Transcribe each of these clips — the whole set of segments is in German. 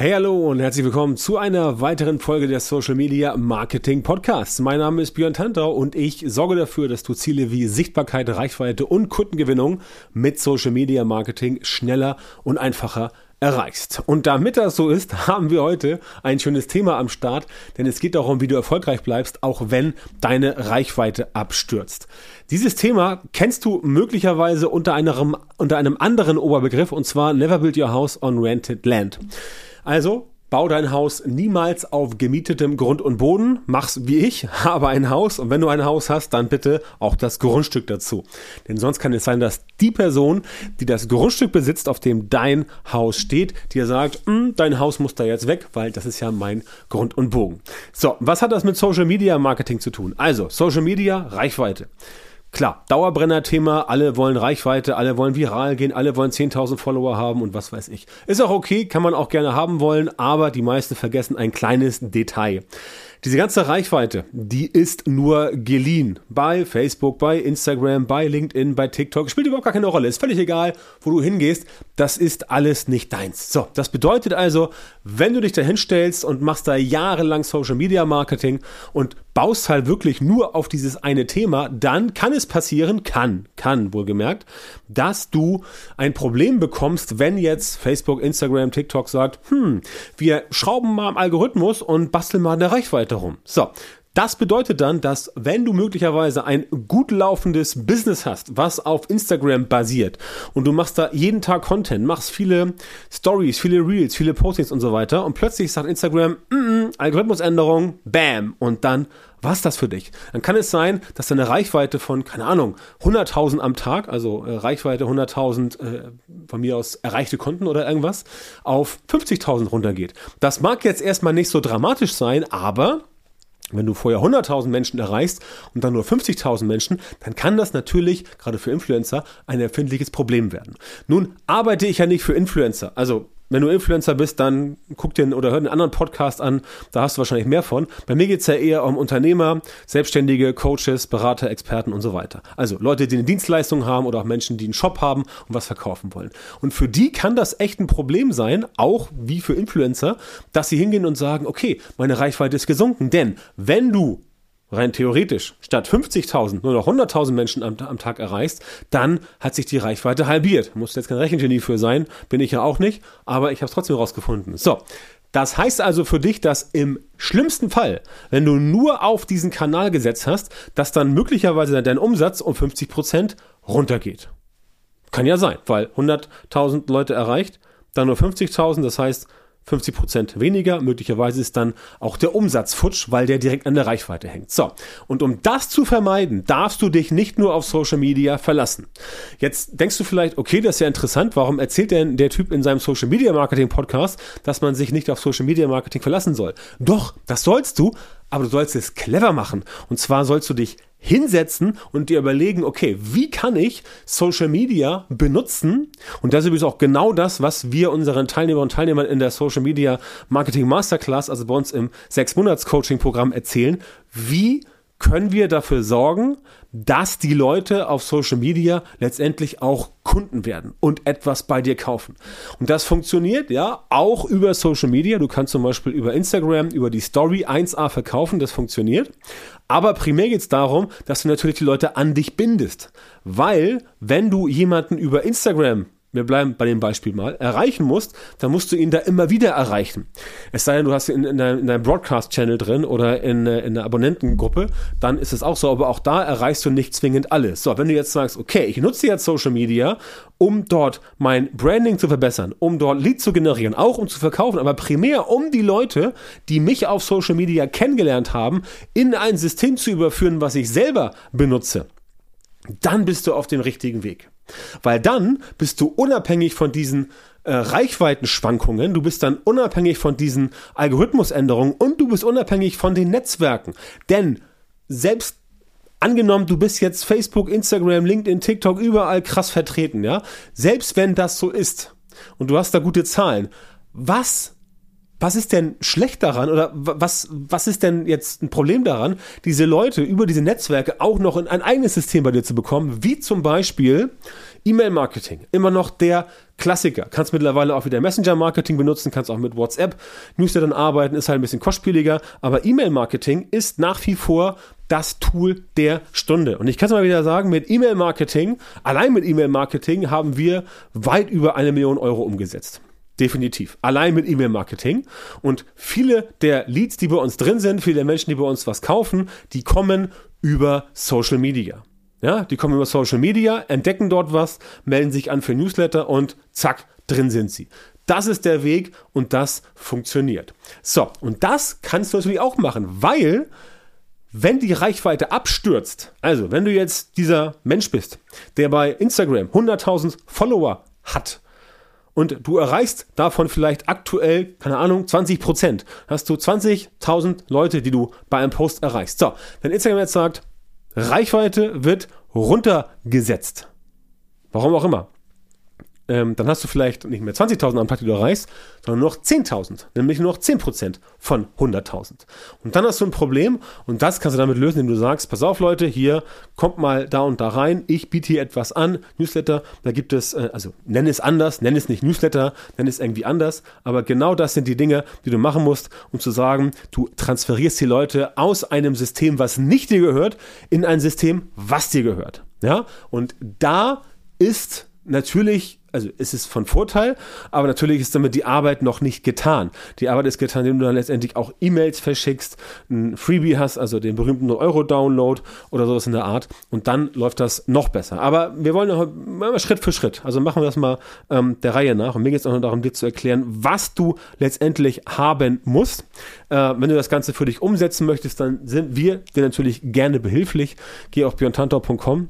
Hey, hallo und herzlich willkommen zu einer weiteren Folge des Social Media Marketing Podcasts. Mein Name ist Björn Tantau und ich sorge dafür, dass du Ziele wie Sichtbarkeit, Reichweite und Kundengewinnung mit Social Media Marketing schneller und einfacher erreichst. Und damit das so ist, haben wir heute ein schönes Thema am Start, denn es geht darum, wie du erfolgreich bleibst, auch wenn deine Reichweite abstürzt. Dieses Thema kennst du möglicherweise unter einem, unter einem anderen Oberbegriff und zwar Never Build Your House on Rented Land. Also Bau dein Haus niemals auf gemietetem Grund und Boden. Mach's wie ich, habe ein Haus und wenn du ein Haus hast, dann bitte auch das Grundstück dazu. Denn sonst kann es sein, dass die Person, die das Grundstück besitzt, auf dem dein Haus steht, dir sagt, hm, dein Haus muss da jetzt weg, weil das ist ja mein Grund und Bogen. So, was hat das mit Social Media Marketing zu tun? Also, Social Media, Reichweite. Klar, Dauerbrenner-Thema, alle wollen Reichweite, alle wollen viral gehen, alle wollen 10.000 Follower haben und was weiß ich. Ist auch okay, kann man auch gerne haben wollen, aber die meisten vergessen ein kleines Detail. Diese ganze Reichweite, die ist nur geliehen. Bei Facebook, bei Instagram, bei LinkedIn, bei TikTok. Spielt überhaupt gar keine Rolle. Ist völlig egal, wo du hingehst. Das ist alles nicht deins. So, das bedeutet also, wenn du dich da hinstellst und machst da jahrelang Social Media Marketing und baust halt wirklich nur auf dieses eine Thema, dann kann es passieren, kann, kann wohlgemerkt, dass du ein Problem bekommst, wenn jetzt Facebook, Instagram, TikTok sagt, hm, wir schrauben mal am Algorithmus und basteln mal eine Reichweite rum. So, das bedeutet dann, dass wenn du möglicherweise ein gut laufendes Business hast, was auf Instagram basiert und du machst da jeden Tag Content, machst viele Stories, viele Reels, viele Postings und so weiter und plötzlich sagt Instagram, mm -mm, Algorithmusänderung, bam und dann was das für dich? Dann kann es sein, dass deine Reichweite von, keine Ahnung, 100.000 am Tag, also äh, Reichweite 100.000 äh, von mir aus erreichte Konten oder irgendwas, auf 50.000 runtergeht. Das mag jetzt erstmal nicht so dramatisch sein, aber wenn du vorher 100.000 Menschen erreichst und dann nur 50.000 Menschen, dann kann das natürlich, gerade für Influencer, ein empfindliches Problem werden. Nun arbeite ich ja nicht für Influencer. Also wenn du Influencer bist, dann guck dir oder hör einen anderen Podcast an, da hast du wahrscheinlich mehr von. Bei mir geht's ja eher um Unternehmer, Selbstständige, Coaches, Berater, Experten und so weiter. Also Leute, die eine Dienstleistung haben oder auch Menschen, die einen Shop haben und was verkaufen wollen. Und für die kann das echt ein Problem sein, auch wie für Influencer, dass sie hingehen und sagen, okay, meine Reichweite ist gesunken. Denn wenn du rein theoretisch statt 50.000 nur noch 100.000 Menschen am, am, Tag erreichst, dann hat sich die Reichweite halbiert. Muss jetzt kein Rechengenie für sein, bin ich ja auch nicht, aber ich habe es trotzdem rausgefunden. So, das heißt also für dich, dass im schlimmsten Fall, wenn du nur auf diesen Kanal gesetzt hast, dass dann möglicherweise dein Umsatz um 50 Prozent runtergeht. Kann ja sein, weil 100.000 Leute erreicht, dann nur 50.000, das heißt 50 Prozent weniger. Möglicherweise ist dann auch der Umsatz futsch, weil der direkt an der Reichweite hängt. So. Und um das zu vermeiden, darfst du dich nicht nur auf Social Media verlassen. Jetzt denkst du vielleicht, okay, das ist ja interessant. Warum erzählt denn der Typ in seinem Social Media Marketing Podcast, dass man sich nicht auf Social Media Marketing verlassen soll? Doch, das sollst du, aber du sollst es clever machen. Und zwar sollst du dich hinsetzen und dir überlegen, okay, wie kann ich Social Media benutzen? Und das ist übrigens auch genau das, was wir unseren Teilnehmern und Teilnehmern in der Social Media Marketing Masterclass, also bei uns im sechs Monats Coaching Programm erzählen. Wie können wir dafür sorgen, dass die Leute auf Social Media letztendlich auch Kunden werden und etwas bei dir kaufen. Und das funktioniert ja auch über Social Media. Du kannst zum Beispiel über Instagram, über die Story 1a verkaufen, das funktioniert. Aber primär geht es darum, dass du natürlich die Leute an dich bindest. Weil, wenn du jemanden über Instagram wir bleiben bei dem Beispiel mal, erreichen musst, dann musst du ihn da immer wieder erreichen. Es sei denn, du hast ihn in, deinem, in deinem Broadcast-Channel drin oder in, äh, in einer Abonnentengruppe, dann ist es auch so, aber auch da erreichst du nicht zwingend alles. So, wenn du jetzt sagst, okay, ich nutze jetzt Social Media, um dort mein Branding zu verbessern, um dort Lead zu generieren, auch um zu verkaufen, aber primär um die Leute, die mich auf Social Media kennengelernt haben, in ein System zu überführen, was ich selber benutze, dann bist du auf dem richtigen Weg. Weil dann bist du unabhängig von diesen äh, Reichweitenschwankungen, du bist dann unabhängig von diesen Algorithmusänderungen und du bist unabhängig von den Netzwerken. Denn selbst angenommen, du bist jetzt Facebook, Instagram, LinkedIn, TikTok überall krass vertreten, ja? Selbst wenn das so ist und du hast da gute Zahlen, was was ist denn schlecht daran oder was, was ist denn jetzt ein Problem daran, diese Leute über diese Netzwerke auch noch in ein eigenes System bei dir zu bekommen, wie zum Beispiel E-Mail-Marketing, immer noch der Klassiker. Kannst mittlerweile auch wieder Messenger-Marketing benutzen, kannst auch mit WhatsApp, Newslettern arbeiten, ist halt ein bisschen kostspieliger, aber E-Mail-Marketing ist nach wie vor das Tool der Stunde. Und ich kann es mal wieder sagen, mit E-Mail-Marketing, allein mit E-Mail-Marketing haben wir weit über eine Million Euro umgesetzt. Definitiv. Allein mit E-Mail-Marketing. Und viele der Leads, die bei uns drin sind, viele der Menschen, die bei uns was kaufen, die kommen über Social Media. Ja, die kommen über Social Media, entdecken dort was, melden sich an für Newsletter und zack, drin sind sie. Das ist der Weg und das funktioniert. So, und das kannst du natürlich auch machen, weil wenn die Reichweite abstürzt, also wenn du jetzt dieser Mensch bist, der bei Instagram 100.000 Follower hat und du erreichst davon vielleicht aktuell, keine Ahnung, 20 Prozent, hast du 20.000 Leute, die du bei einem Post erreichst. So, wenn Instagram jetzt sagt, Reichweite wird runtergesetzt. Warum auch immer ähm, dann hast du vielleicht nicht mehr 20.000 am Tag, die du erreichst, sondern nur noch 10.000, nämlich nur noch 10% von 100.000. Und dann hast du ein Problem und das kannst du damit lösen, indem du sagst, pass auf Leute, hier kommt mal da und da rein, ich biete hier etwas an, Newsletter, da gibt es, äh, also nenn es anders, nenn es nicht Newsletter, nenn es irgendwie anders, aber genau das sind die Dinge, die du machen musst, um zu sagen, du transferierst die Leute aus einem System, was nicht dir gehört, in ein System, was dir gehört. Ja, und da ist natürlich also ist es von Vorteil, aber natürlich ist damit die Arbeit noch nicht getan. Die Arbeit ist getan, indem du dann letztendlich auch E-Mails verschickst, ein Freebie hast, also den berühmten Euro-Download oder sowas in der Art und dann läuft das noch besser. Aber wir wollen mal Schritt für Schritt, also machen wir das mal ähm, der Reihe nach und mir geht es auch noch darum, dir zu erklären, was du letztendlich haben musst. Äh, wenn du das Ganze für dich umsetzen möchtest, dann sind wir dir natürlich gerne behilflich. Geh auf björntantor.com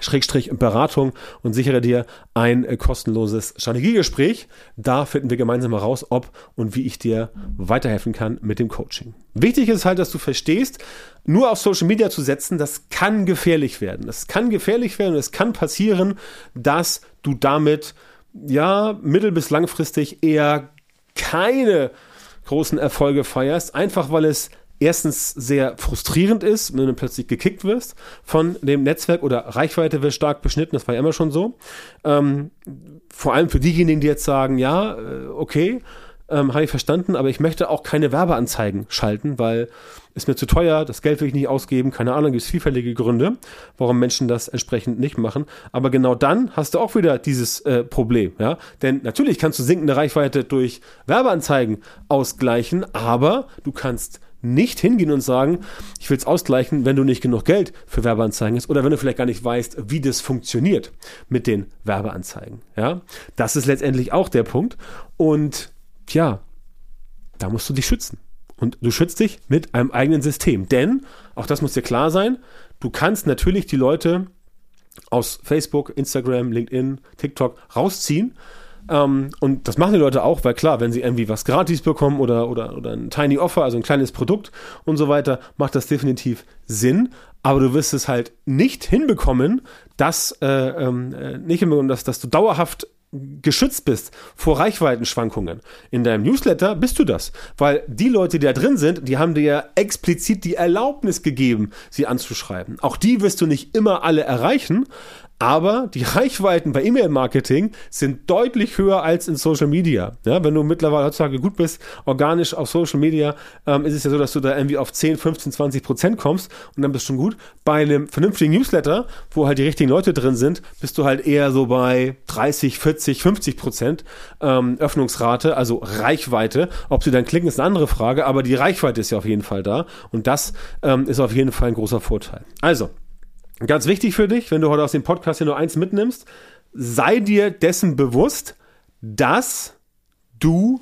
Schrägstrich Beratung und sichere dir ein äh, kostenloses Strategiegespräch. Da finden wir gemeinsam heraus, ob und wie ich dir weiterhelfen kann mit dem Coaching. Wichtig ist halt, dass du verstehst, nur auf Social Media zu setzen, das kann gefährlich werden. Das kann gefährlich werden und es kann passieren, dass du damit ja mittel- bis langfristig eher keine großen Erfolge feierst, einfach weil es erstens sehr frustrierend ist, wenn du plötzlich gekickt wirst von dem Netzwerk oder Reichweite wird stark beschnitten, das war ja immer schon so. Ähm, vor allem für diejenigen, die jetzt sagen, ja, äh, okay, ähm, habe ich verstanden, aber ich möchte auch keine Werbeanzeigen schalten, weil ist mir zu teuer, das Geld will ich nicht ausgeben, keine Ahnung, gibt es vielfältige Gründe, warum Menschen das entsprechend nicht machen. Aber genau dann hast du auch wieder dieses äh, Problem, ja. Denn natürlich kannst du sinkende Reichweite durch Werbeanzeigen ausgleichen, aber du kannst nicht hingehen und sagen, ich will es ausgleichen, wenn du nicht genug Geld für Werbeanzeigen hast oder wenn du vielleicht gar nicht weißt, wie das funktioniert mit den Werbeanzeigen. Ja, das ist letztendlich auch der Punkt. Und ja, da musst du dich schützen. Und du schützt dich mit einem eigenen System. Denn, auch das muss dir klar sein, du kannst natürlich die Leute aus Facebook, Instagram, LinkedIn, TikTok rausziehen ähm, und das machen die Leute auch, weil klar, wenn sie irgendwie was gratis bekommen oder, oder, oder ein Tiny Offer, also ein kleines Produkt und so weiter, macht das definitiv Sinn. Aber du wirst es halt nicht hinbekommen, dass, äh, ähm, äh, nicht hinbekommen, dass, dass du dauerhaft geschützt bist vor Reichweitenschwankungen. In deinem Newsletter bist du das, weil die Leute, die da drin sind, die haben dir ja explizit die Erlaubnis gegeben, sie anzuschreiben. Auch die wirst du nicht immer alle erreichen, aber die Reichweiten bei E-Mail-Marketing sind deutlich höher als in Social Media. Ja, wenn du mittlerweile heutzutage gut bist, organisch auf Social Media, ähm, ist es ja so, dass du da irgendwie auf 10, 15, 20 Prozent kommst und dann bist du schon gut. Bei einem vernünftigen Newsletter, wo halt die richtigen Leute drin sind, bist du halt eher so bei 30, 40, 50 Prozent ähm, Öffnungsrate, also Reichweite. Ob sie dann klicken, ist eine andere Frage, aber die Reichweite ist ja auf jeden Fall da und das ähm, ist auf jeden Fall ein großer Vorteil. Also, Ganz wichtig für dich, wenn du heute aus dem Podcast hier nur eins mitnimmst, sei dir dessen bewusst, dass du,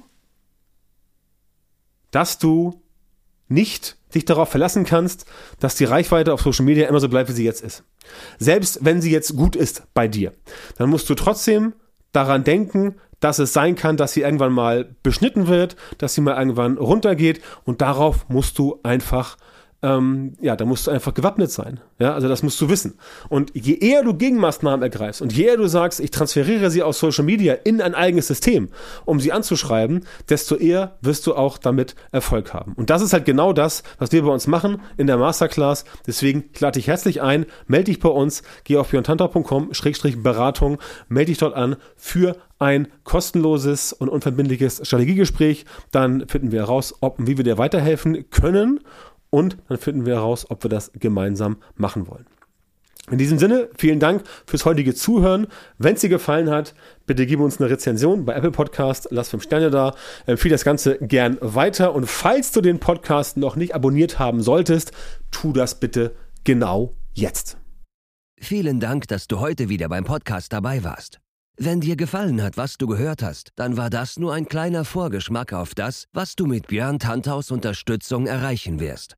dass du nicht dich darauf verlassen kannst, dass die Reichweite auf Social Media immer so bleibt, wie sie jetzt ist. Selbst wenn sie jetzt gut ist bei dir, dann musst du trotzdem daran denken, dass es sein kann, dass sie irgendwann mal beschnitten wird, dass sie mal irgendwann runtergeht und darauf musst du einfach ähm, ja, da musst du einfach gewappnet sein. Ja, also das musst du wissen. Und je eher du Gegenmaßnahmen ergreifst und je eher du sagst, ich transferiere sie aus Social Media in ein eigenes System, um sie anzuschreiben, desto eher wirst du auch damit Erfolg haben. Und das ist halt genau das, was wir bei uns machen in der Masterclass. Deswegen ich lade dich herzlich ein, melde dich bei uns, geh auf björntantau.com-beratung, melde dich dort an für ein kostenloses und unverbindliches Strategiegespräch. Dann finden wir heraus, ob und wie wir dir weiterhelfen können und dann finden wir heraus, ob wir das gemeinsam machen wollen. In diesem Sinne, vielen Dank fürs heutige Zuhören. Wenn es dir gefallen hat, bitte gib uns eine Rezension bei Apple Podcast, lass fünf Sterne da, empfehle das Ganze gern weiter und falls du den Podcast noch nicht abonniert haben solltest, tu das bitte genau jetzt. Vielen Dank, dass du heute wieder beim Podcast dabei warst. Wenn dir gefallen hat, was du gehört hast, dann war das nur ein kleiner Vorgeschmack auf das, was du mit Björn Tanthaus Unterstützung erreichen wirst.